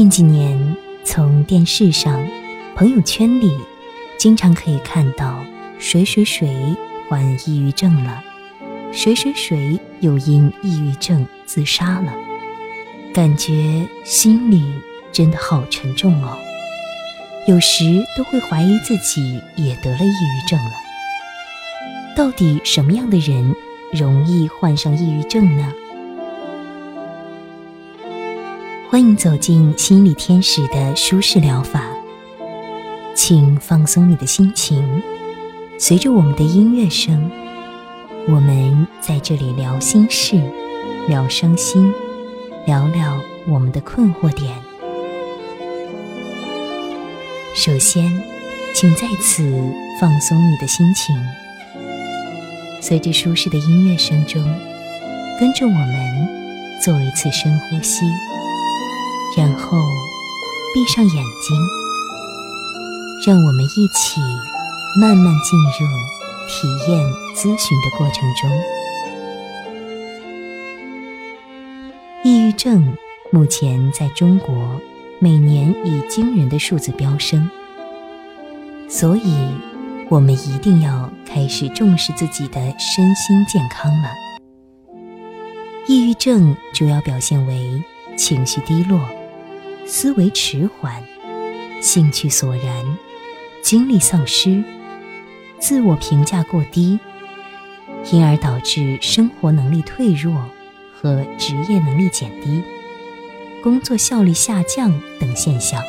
近几年，从电视上、朋友圈里，经常可以看到谁谁谁患抑郁症了，谁谁谁又因抑郁症自杀了，感觉心里真的好沉重哦。有时都会怀疑自己也得了抑郁症了。到底什么样的人容易患上抑郁症呢？欢迎走进心理天使的舒适疗法，请放松你的心情，随着我们的音乐声，我们在这里聊心事，聊伤心，聊聊我们的困惑点。首先，请在此放松你的心情，随着舒适的音乐声中，跟着我们做一次深呼吸。然后闭上眼睛，让我们一起慢慢进入体验咨询的过程中。抑郁症目前在中国每年以惊人的数字飙升，所以我们一定要开始重视自己的身心健康了。抑郁症主要表现为情绪低落。思维迟缓，兴趣索然，精力丧失，自我评价过低，因而导致生活能力退弱和职业能力减低，工作效率下降等现象。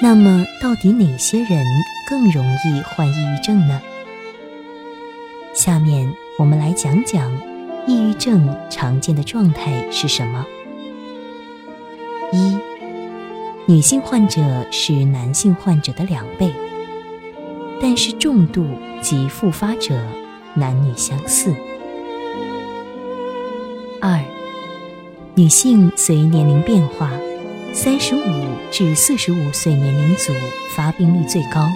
那么，到底哪些人更容易患抑郁症呢？下面我们来讲讲抑郁症常见的状态是什么。一，女性患者是男性患者的两倍，但是重度及复发者男女相似。二，女性随年龄变化，三十五至四十五岁年龄组发病率最高。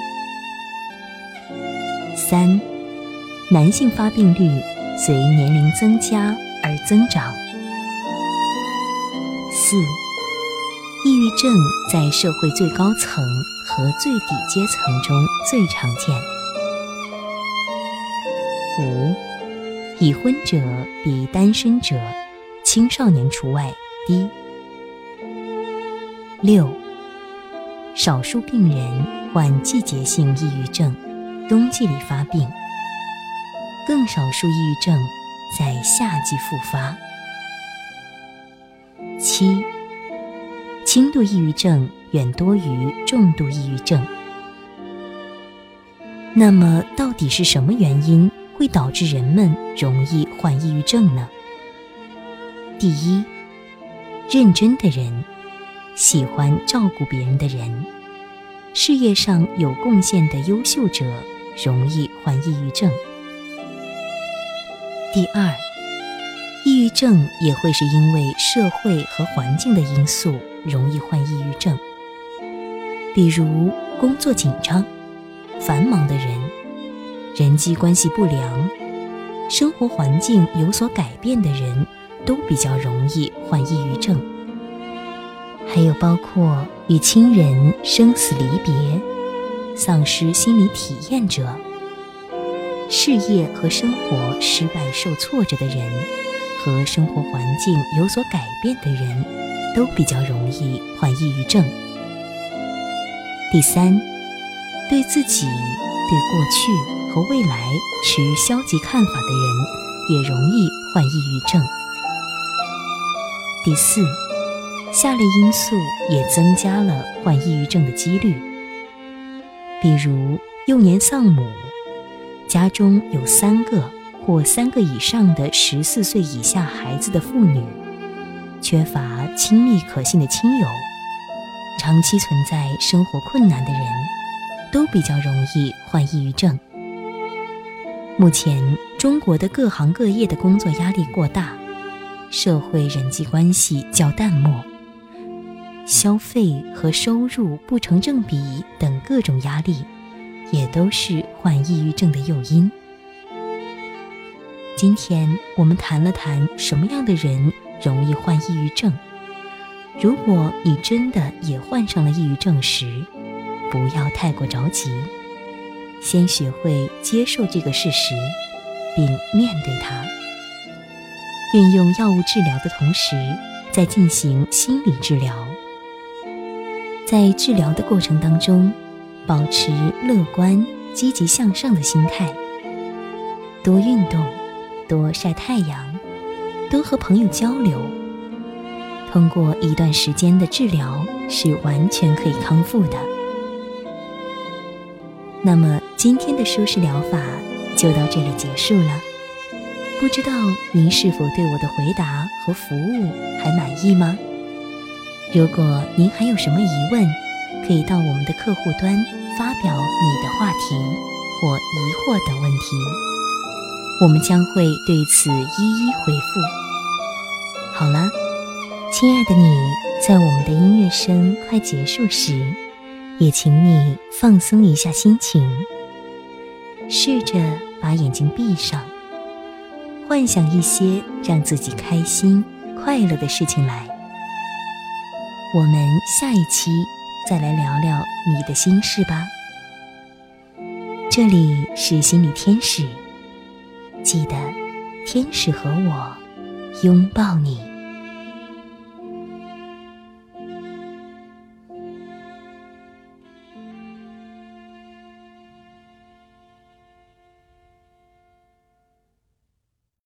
三，男性发病率随年龄增加而增长。四。抑郁症在社会最高层和最底阶层中最常见。五，已婚者比单身者（青少年除外）低。六，少数病人患季节性抑郁症，冬季里发病；更少数抑郁症在夏季复发。七。轻度抑郁症远多于重度抑郁症。那么，到底是什么原因会导致人们容易患抑郁症呢？第一，认真的人，喜欢照顾别人的人，事业上有贡献的优秀者，容易患抑郁症。第二，抑郁症也会是因为社会和环境的因素。容易患抑郁症，比如工作紧张、繁忙的人，人际关系不良，生活环境有所改变的人，都比较容易患抑郁症。还有包括与亲人生死离别、丧失心理体验者，事业和生活失败受挫折的人，和生活环境有所改变的人。都比较容易患抑郁症。第三，对自己、对过去和未来持消极看法的人，也容易患抑郁症。第四，下列因素也增加了患抑郁症的几率，比如幼年丧母，家中有三个或三个以上的十四岁以下孩子的妇女。缺乏亲密可信的亲友，长期存在生活困难的人，都比较容易患抑郁症。目前，中国的各行各业的工作压力过大，社会人际关系较淡漠，消费和收入不成正比等各种压力，也都是患抑郁症的诱因。今天我们谈了谈什么样的人。容易患抑郁症，如果你真的也患上了抑郁症时，不要太过着急，先学会接受这个事实，并面对它。运用药物治疗的同时，在进行心理治疗。在治疗的过程当中，保持乐观、积极向上的心态，多运动，多晒太阳，多和朋友交流。通过一段时间的治疗，是完全可以康复的。那么，今天的舒适疗法就到这里结束了。不知道您是否对我的回答和服务还满意吗？如果您还有什么疑问，可以到我们的客户端发表你的话题或疑惑等问题，我们将会对此一一回复。好了，亲爱的你，在我们的音乐声快结束时，也请你放松一下心情，试着把眼睛闭上，幻想一些让自己开心、快乐的事情来。我们下一期再来聊聊你的心事吧。这里是心理天使，记得天使和我拥抱你。